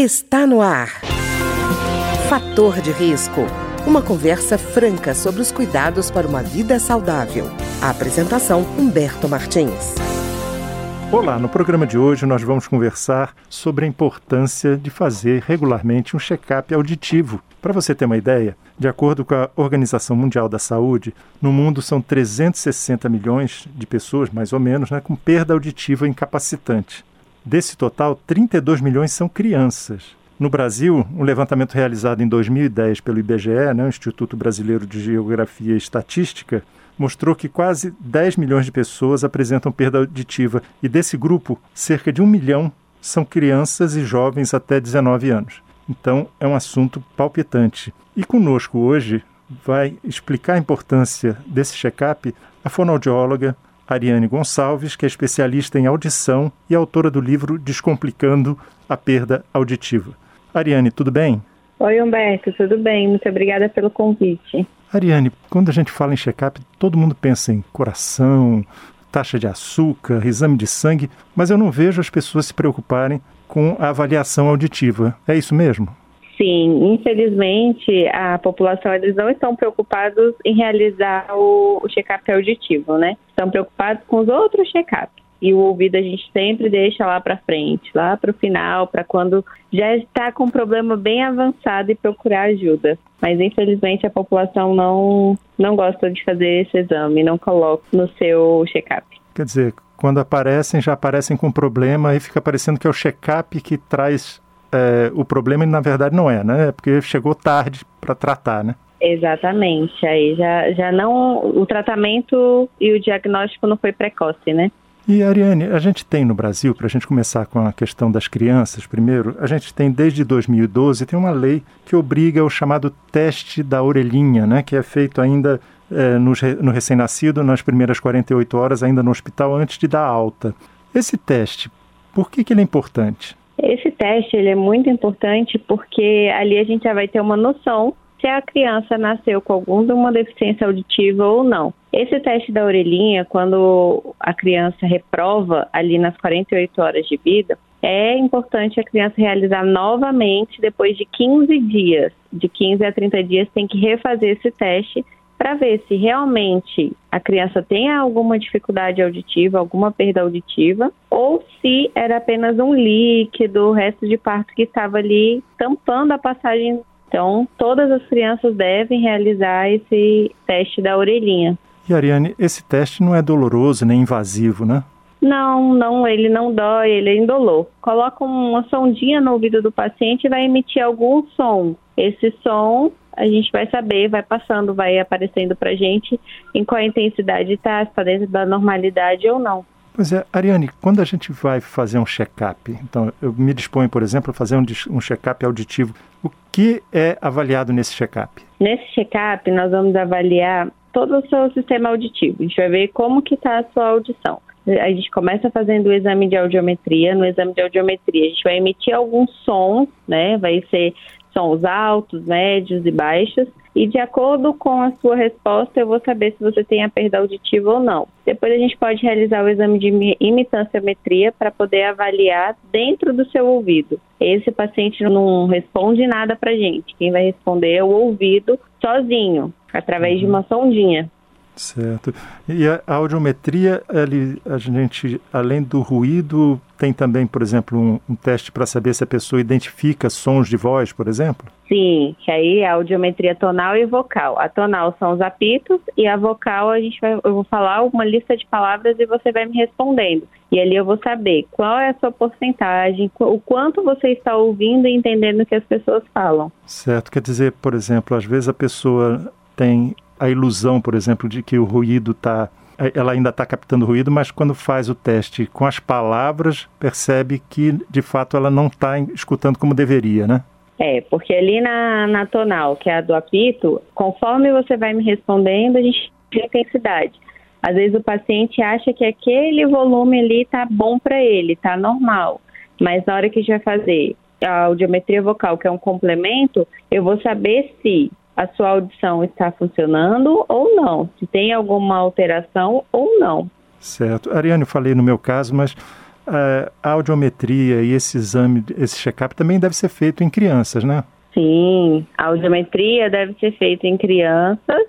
Está no ar. Fator de risco. Uma conversa franca sobre os cuidados para uma vida saudável. A apresentação Humberto Martins. Olá, no programa de hoje nós vamos conversar sobre a importância de fazer regularmente um check-up auditivo. Para você ter uma ideia, de acordo com a Organização Mundial da Saúde, no mundo são 360 milhões de pessoas, mais ou menos, né, com perda auditiva incapacitante. Desse total, 32 milhões são crianças. No Brasil, um levantamento realizado em 2010 pelo IBGE, né, Instituto Brasileiro de Geografia e Estatística, mostrou que quase 10 milhões de pessoas apresentam perda auditiva e desse grupo, cerca de um milhão são crianças e jovens até 19 anos. Então, é um assunto palpitante. E conosco hoje vai explicar a importância desse check-up a fonoaudióloga Ariane Gonçalves, que é especialista em audição e autora do livro Descomplicando a Perda Auditiva. Ariane, tudo bem? Oi, Humberto, tudo bem? Muito obrigada pelo convite. Ariane, quando a gente fala em check-up, todo mundo pensa em coração, taxa de açúcar, exame de sangue, mas eu não vejo as pessoas se preocuparem com a avaliação auditiva. É isso mesmo? Sim, infelizmente a população eles não estão preocupados em realizar o, o check-up auditivo, né? Estão preocupados com os outros check-ups. E o ouvido a gente sempre deixa lá para frente, lá para o final, para quando já está com um problema bem avançado e procurar ajuda. Mas infelizmente a população não não gosta de fazer esse exame, não coloca no seu check-up. Quer dizer, quando aparecem, já aparecem com problema e fica parecendo que é o check-up que traz é, o problema na verdade não é, né? É porque chegou tarde para tratar, né? Exatamente. Aí já, já não. O tratamento e o diagnóstico não foi precoce, né? E Ariane, a gente tem no Brasil, para a gente começar com a questão das crianças primeiro, a gente tem desde 2012 tem uma lei que obriga o chamado teste da orelhinha, né, que é feito ainda é, no, no recém-nascido nas primeiras 48 horas, ainda no hospital, antes de dar alta. Esse teste, por que, que ele é importante? Esse teste ele é muito importante porque ali a gente já vai ter uma noção se a criança nasceu com alguma deficiência auditiva ou não. Esse teste da orelhinha, quando a criança reprova ali nas 48 horas de vida, é importante a criança realizar novamente depois de 15 dias. De 15 a 30 dias tem que refazer esse teste para ver se realmente a criança tem alguma dificuldade auditiva, alguma perda auditiva, ou se era apenas um líquido, o resto de parto que estava ali tampando a passagem. Então, todas as crianças devem realizar esse teste da orelhinha. E Ariane, esse teste não é doloroso nem invasivo, né? Não, não, ele não dói, ele é indolor. Coloca uma sondinha no ouvido do paciente e vai emitir algum som. Esse som a gente vai saber, vai passando, vai aparecendo para gente em qual intensidade está, se está dentro da normalidade ou não. Pois é, Ariane, quando a gente vai fazer um check-up, então eu me disponho, por exemplo, a fazer um, um check-up auditivo, o que é avaliado nesse check-up? Nesse check-up nós vamos avaliar todo o seu sistema auditivo. A gente vai ver como que está a sua audição. A gente começa fazendo o exame de audiometria. No exame de audiometria, a gente vai emitir alguns sons, né? Vai ser sons altos, médios e baixos. E de acordo com a sua resposta, eu vou saber se você tem a perda auditiva ou não. Depois a gente pode realizar o exame de imitanciometria para poder avaliar dentro do seu ouvido. Esse paciente não responde nada para gente. Quem vai responder é o ouvido sozinho, através uhum. de uma sondinha. Certo. E a audiometria, ele, a gente, além do ruído, tem também, por exemplo, um, um teste para saber se a pessoa identifica sons de voz, por exemplo? Sim, que aí é a audiometria tonal e vocal. A tonal são os apitos e a vocal a gente vai, eu vou falar uma lista de palavras e você vai me respondendo. E ali eu vou saber qual é a sua porcentagem, o quanto você está ouvindo e entendendo o que as pessoas falam. Certo, quer dizer, por exemplo, às vezes a pessoa tem a ilusão, por exemplo, de que o ruído está ela ainda está captando ruído, mas quando faz o teste com as palavras, percebe que de fato ela não está escutando como deveria, né? É, porque ali na, na tonal, que é a do apito, conforme você vai me respondendo, a gente tem intensidade. Às vezes o paciente acha que aquele volume ali tá bom para ele, tá normal. Mas na hora que a gente vai fazer a audiometria vocal, que é um complemento, eu vou saber se a sua audição está funcionando ou não, se tem alguma alteração ou não. Certo. Ariane, eu falei no meu caso, mas a audiometria e esse exame, esse check-up também deve ser feito em crianças, né? Sim, a audiometria deve ser feita em crianças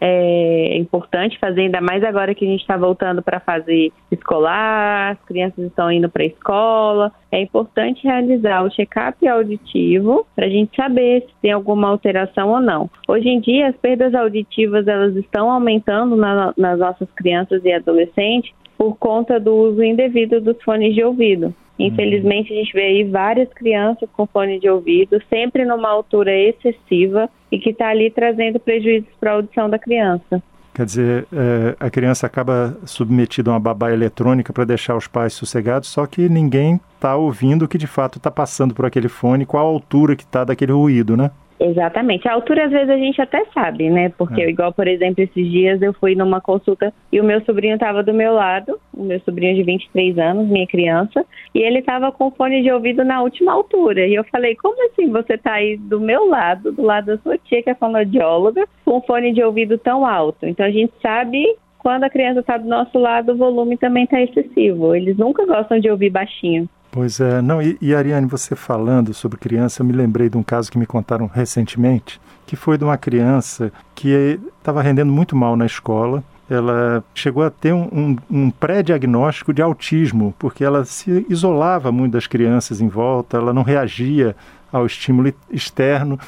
é importante fazer, ainda mais agora que a gente está voltando para a fase escolar, as crianças estão indo para a escola. É importante realizar o check-up auditivo para a gente saber se tem alguma alteração ou não. Hoje em dia, as perdas auditivas elas estão aumentando na, nas nossas crianças e adolescentes por conta do uso indevido dos fones de ouvido. Infelizmente, a gente vê aí várias crianças com fone de ouvido, sempre numa altura excessiva e que está ali trazendo prejuízos para a audição da criança. Quer dizer, é, a criança acaba submetida a uma babá eletrônica para deixar os pais sossegados, só que ninguém está ouvindo o que de fato está passando por aquele fone, qual a altura que está daquele ruído, né? Exatamente. A altura, às vezes, a gente até sabe, né? Porque, é. igual, por exemplo, esses dias eu fui numa consulta e o meu sobrinho estava do meu lado, o meu sobrinho de 23 anos, minha criança, e ele estava com fone de ouvido na última altura. E eu falei, como assim você está aí do meu lado, do lado da sua tia, que é fonoaudióloga, com fone de ouvido tão alto? Então, a gente sabe quando a criança está do nosso lado, o volume também está excessivo. Eles nunca gostam de ouvir baixinho. Pois é, não, e, e Ariane, você falando sobre criança, eu me lembrei de um caso que me contaram recentemente, que foi de uma criança que estava rendendo muito mal na escola. Ela chegou a ter um, um, um pré-diagnóstico de autismo, porque ela se isolava muito das crianças em volta, ela não reagia ao estímulo externo,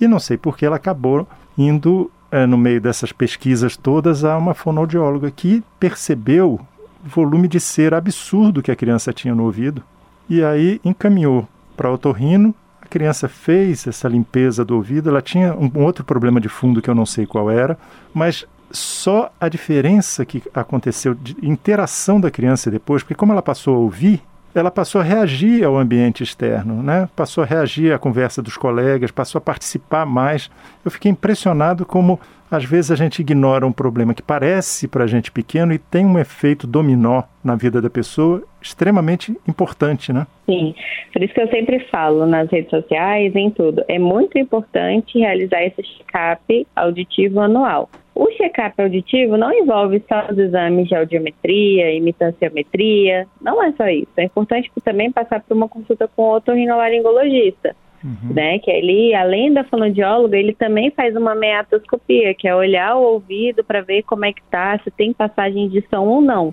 e não sei por que ela acabou indo, é, no meio dessas pesquisas todas, a uma fonoaudióloga que percebeu o volume de cera absurdo que a criança tinha no ouvido e aí encaminhou para o otorrino. A criança fez essa limpeza do ouvido. Ela tinha um outro problema de fundo que eu não sei qual era, mas só a diferença que aconteceu de interação da criança depois, porque como ela passou a ouvir, ela passou a reagir ao ambiente externo, né? Passou a reagir à conversa dos colegas, passou a participar mais. Eu fiquei impressionado como às vezes a gente ignora um problema que parece para a gente pequeno e tem um efeito dominó na vida da pessoa extremamente importante, né? Sim, por isso que eu sempre falo nas redes sociais, em tudo, é muito importante realizar esse check-up auditivo anual. O check-up auditivo não envolve só os exames de audiometria, imitanciometria, não é só isso. É importante também passar por uma consulta com o otorrinolaringologista Uhum. Né, que ele, além da fonoaudióloga, ele também faz uma meatoscopia, que é olhar o ouvido para ver como é que tá, se tem passagem de som ou não.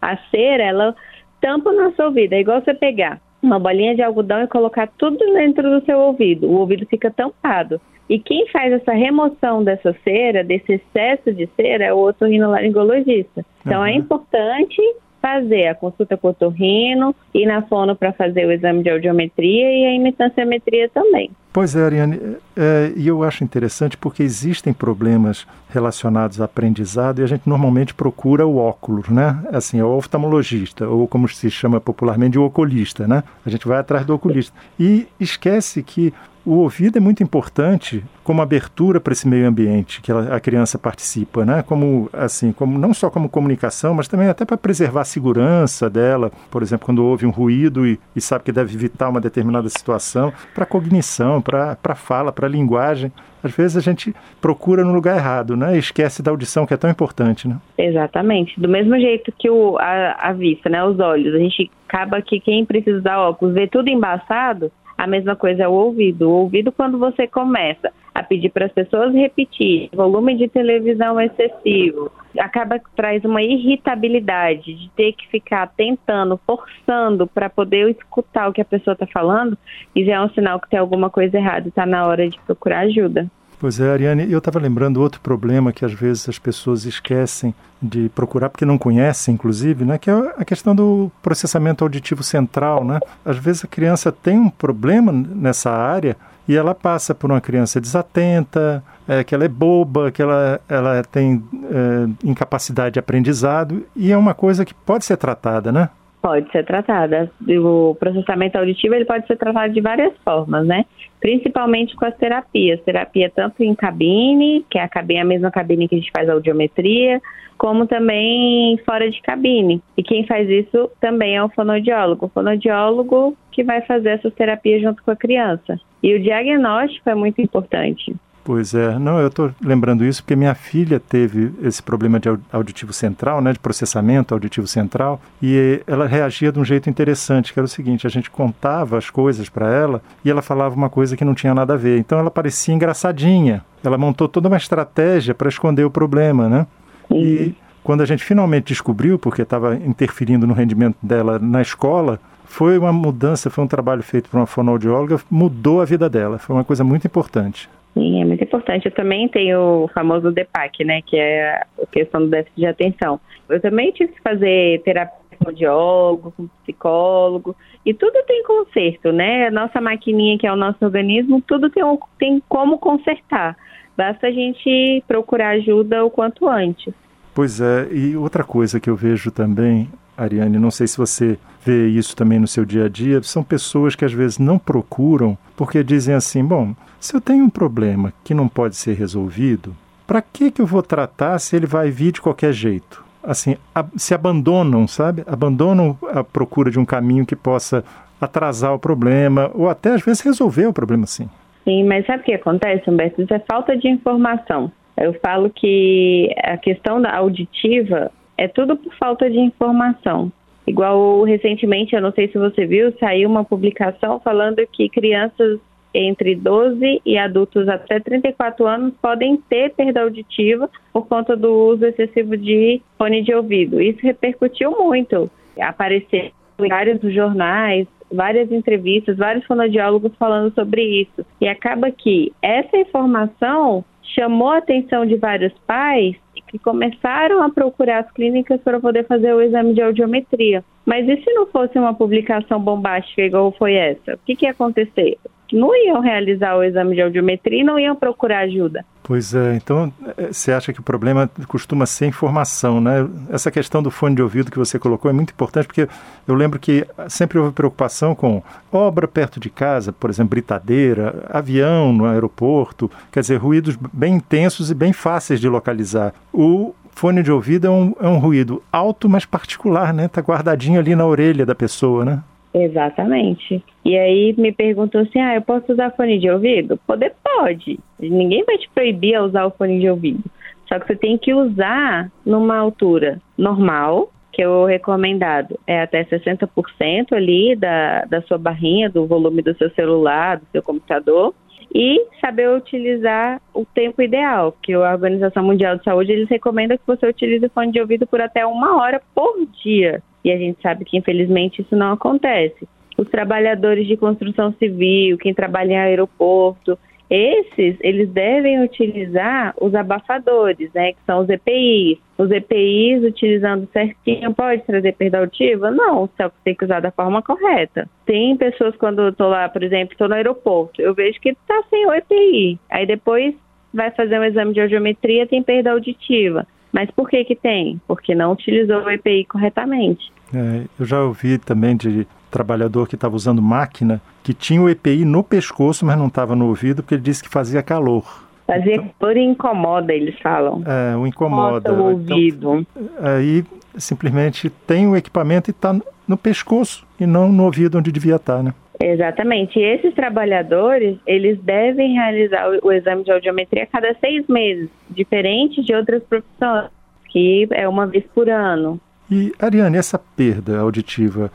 A cera, ela tampa o nosso ouvido, é igual você pegar uma bolinha de algodão e colocar tudo dentro do seu ouvido. O ouvido fica tampado. E quem faz essa remoção dessa cera, desse excesso de cera, é o otorrinolaringologista. Então é uhum. é importante fazer a consulta com o torrino, ir na fono para fazer o exame de audiometria e a imitanciometria também. Pois é, Ariane, é, e eu acho interessante porque existem problemas relacionados a aprendizado e a gente normalmente procura o óculos, né? Assim, o oftalmologista, ou como se chama popularmente, o oculista, né? A gente vai atrás do oculista. E esquece que o ouvido é muito importante como abertura para esse meio ambiente que a criança participa, né? Como assim, como não só como comunicação, mas também até para preservar a segurança dela, por exemplo, quando ouve um ruído e, e sabe que deve evitar uma determinada situação, para cognição, para para fala, para linguagem. Às vezes a gente procura no lugar errado, né? E esquece da audição que é tão importante, né? Exatamente. Do mesmo jeito que o, a, a vista, né? Os olhos. A gente acaba que quem precisa usar óculos vê tudo embaçado, a mesma coisa é o ouvido. O ouvido, quando você começa a pedir para as pessoas repetir, volume de televisão excessivo, acaba que traz uma irritabilidade de ter que ficar tentando, forçando para poder escutar o que a pessoa está falando, e já é um sinal que tem alguma coisa errada e está na hora de procurar ajuda. Pois é, Ariane, eu estava lembrando outro problema que às vezes as pessoas esquecem de procurar, porque não conhecem, inclusive, né, que é a questão do processamento auditivo central. Né? Às vezes a criança tem um problema nessa área e ela passa por uma criança desatenta, é, que ela é boba, que ela, ela tem é, incapacidade de aprendizado, e é uma coisa que pode ser tratada, né? Pode ser tratada. O processamento auditivo ele pode ser tratado de várias formas, né? Principalmente com as terapias. Terapia tanto em cabine, que é a, cabine, a mesma cabine que a gente faz a audiometria, como também fora de cabine. E quem faz isso também é o fonoaudiólogo. O fonoaudiólogo que vai fazer essas terapias junto com a criança. E o diagnóstico é muito importante. Pois é, não, eu estou lembrando isso porque minha filha teve esse problema de auditivo central, né, de processamento auditivo central, e ela reagia de um jeito interessante, que era o seguinte: a gente contava as coisas para ela e ela falava uma coisa que não tinha nada a ver. Então ela parecia engraçadinha. Ela montou toda uma estratégia para esconder o problema, né? Uhum. E quando a gente finalmente descobriu, porque estava interferindo no rendimento dela na escola, foi uma mudança, foi um trabalho feito por uma fonoaudióloga, mudou a vida dela. Foi uma coisa muito importante. Sim, é muito importante. Eu também tenho o famoso DEPAC, né, que é a questão do déficit de atenção. Eu também tive que fazer terapia com audiólogo, com psicólogo, e tudo tem conserto, né? A nossa maquininha, que é o nosso organismo, tudo tem, tem como consertar. Basta a gente procurar ajuda o quanto antes. Pois é, e outra coisa que eu vejo também, Ariane, não sei se você vê isso também no seu dia a dia, são pessoas que às vezes não procuram porque dizem assim: bom, se eu tenho um problema que não pode ser resolvido, para que, que eu vou tratar se ele vai vir de qualquer jeito? Assim, a, se abandonam, sabe? Abandonam a procura de um caminho que possa atrasar o problema ou até às vezes resolver o problema sim. Sim, mas sabe o que acontece, Humberto? Isso é falta de informação. Eu falo que a questão da auditiva é tudo por falta de informação. Igual recentemente, eu não sei se você viu, saiu uma publicação falando que crianças entre 12 e adultos até 34 anos podem ter perda auditiva por conta do uso excessivo de fone de ouvido. Isso repercutiu muito. Apareceu em vários jornais, várias entrevistas, vários fonoaudiólogos falando sobre isso. E acaba que essa informação chamou a atenção de vários pais que começaram a procurar as clínicas para poder fazer o exame de audiometria. Mas e se não fosse uma publicação bombástica igual foi essa? O que, que ia acontecer? Não iam realizar o exame de audiometria e não iam procurar ajuda. Pois é, então é, você acha que o problema costuma ser informação, né? Essa questão do fone de ouvido que você colocou é muito importante porque eu lembro que sempre houve preocupação com obra perto de casa, por exemplo, britadeira, avião no aeroporto, quer dizer, ruídos bem intensos e bem fáceis de localizar. O fone de ouvido é um, é um ruído alto, mas particular, né? Tá guardadinho ali na orelha da pessoa, né? Exatamente. E aí me perguntou assim: ah, eu posso usar fone de ouvido? Poder pode. Ninguém vai te proibir a usar o fone de ouvido. Só que você tem que usar numa altura normal, que é o recomendado é até 60% ali da, da sua barrinha, do volume do seu celular, do seu computador, e saber utilizar o tempo ideal, que a Organização Mundial de Saúde eles recomendam que você utilize fone de ouvido por até uma hora por dia e a gente sabe que infelizmente isso não acontece. Os trabalhadores de construção civil, quem trabalha em aeroporto, esses, eles devem utilizar os abafadores, né, que são os EPIs. Os EPIs, utilizando certinho, pode trazer perda auditiva? Não, só que tem que usar da forma correta. Tem pessoas, quando eu estou lá, por exemplo, estou no aeroporto, eu vejo que está sem o EPI. Aí depois vai fazer um exame de audiometria, tem perda auditiva. Mas por que que tem? Porque não utilizou o EPI corretamente. É, eu já ouvi também de trabalhador que estava usando máquina que tinha o EPI no pescoço, mas não estava no ouvido porque ele disse que fazia calor. Fazia então, por incomoda, eles falam. É, o incomoda. o ouvido. Então, aí simplesmente tem o equipamento e está no pescoço e não no ouvido onde devia estar, tá, né? Exatamente. E esses trabalhadores, eles devem realizar o, o exame de audiometria a cada seis meses, diferente de outras profissões, que é uma vez por ano. E, Ariane, essa perda auditiva,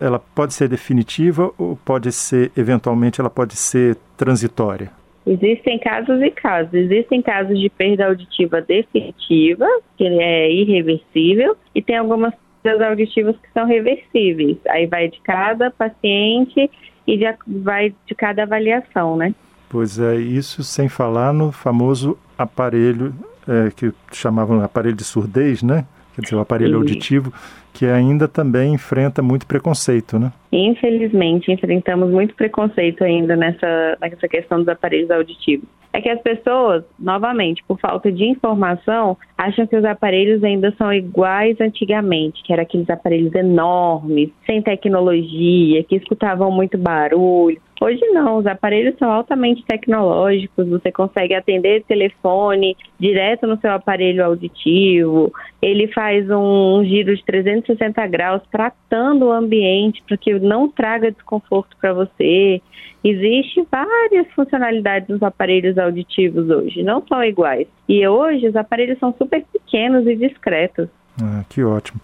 ela pode ser definitiva ou pode ser, eventualmente, ela pode ser transitória? Existem casos e casos. Existem casos de perda auditiva definitiva, que é irreversível, e tem algumas perdas auditivas que são reversíveis. Aí vai de cada paciente e de, vai de cada avaliação, né? Pois é, isso sem falar no famoso aparelho é, que chamavam aparelho de surdez, né? quer dizer, o aparelho e... auditivo, que ainda também enfrenta muito preconceito, né? Infelizmente, enfrentamos muito preconceito ainda nessa, nessa questão dos aparelhos auditivos. É que as pessoas, novamente, por falta de informação, acham que os aparelhos ainda são iguais antigamente, que eram aqueles aparelhos enormes, sem tecnologia, que escutavam muito barulho. Hoje não, os aparelhos são altamente tecnológicos, você consegue atender telefone direto no seu aparelho auditivo, ele faz um giro de 360 graus tratando o ambiente para que não traga desconforto para você. Existem várias funcionalidades nos aparelhos auditivos hoje, não são iguais. E hoje os aparelhos são super pequenos e discretos. Ah, que ótimo.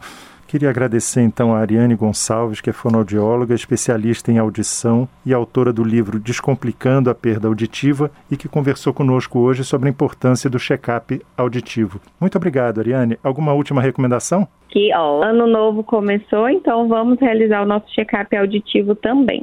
Queria agradecer então a Ariane Gonçalves, que é fonoaudióloga, especialista em audição e autora do livro Descomplicando a Perda Auditiva e que conversou conosco hoje sobre a importância do check-up auditivo. Muito obrigado, Ariane. Alguma última recomendação? Que ó, ano novo começou, então vamos realizar o nosso check-up auditivo também.